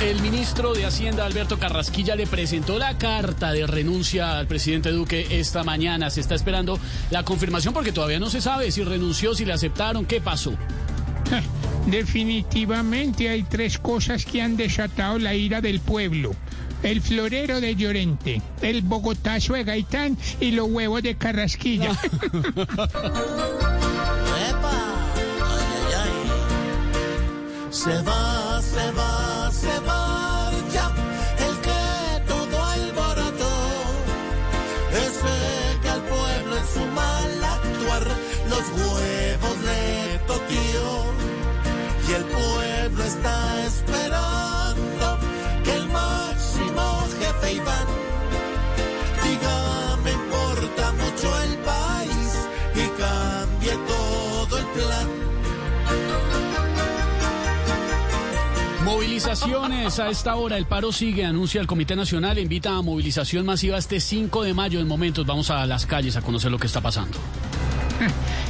El ministro de Hacienda, Alberto Carrasquilla, le presentó la carta de renuncia al presidente Duque esta mañana. Se está esperando la confirmación porque todavía no se sabe si renunció, si le aceptaron, qué pasó. Definitivamente hay tres cosas que han desatado la ira del pueblo. El florero de Llorente, el bogotazo de Gaitán y los huevos de Carrasquilla. Se va, se va, cambie todo el plan. Movilizaciones a esta hora, el paro sigue, anuncia el Comité Nacional, invita a movilización masiva este 5 de mayo. En momentos vamos a las calles a conocer lo que está pasando.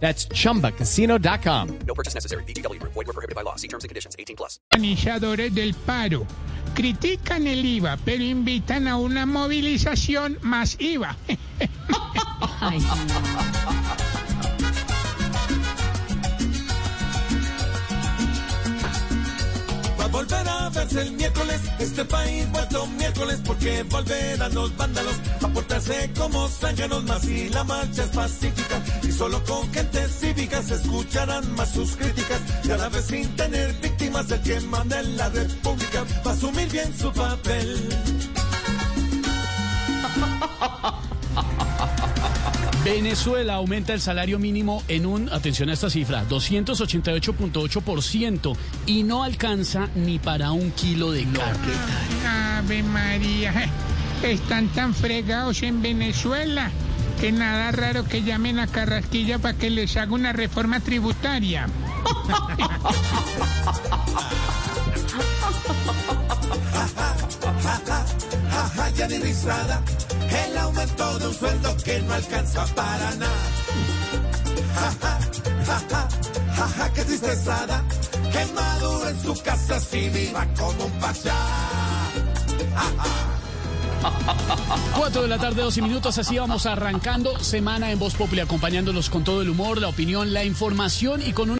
That's chumbacasino.com. organizadores del paro critican el IVA, pero invitan a una movilización más IVA. Va a volver a verse el miércoles, este país vuelto miércoles, porque volverán los vándalos a portarse como zánganos más y la marcha es pacífica. Y solo con gente cívica se escucharán más sus críticas, y a la vez sin tener víctimas el que manda en la república, va a asumir bien su papel. Venezuela aumenta el salario mínimo en un, atención a esta cifra, 288.8% y no alcanza ni para un kilo de carne. Ave María, están tan fregados en Venezuela que nada raro que llamen a Carrasquilla para que les haga una reforma tributaria. El aumento de un sueldo que no alcanza para nada. Jaja, jaja, jaja, qué tristezada, que Maduro en su casa sí viva como un pachá. 4 de la tarde, 12 minutos, así vamos arrancando semana en Voz Populi, acompañándolos con todo el humor, la opinión, la información y con un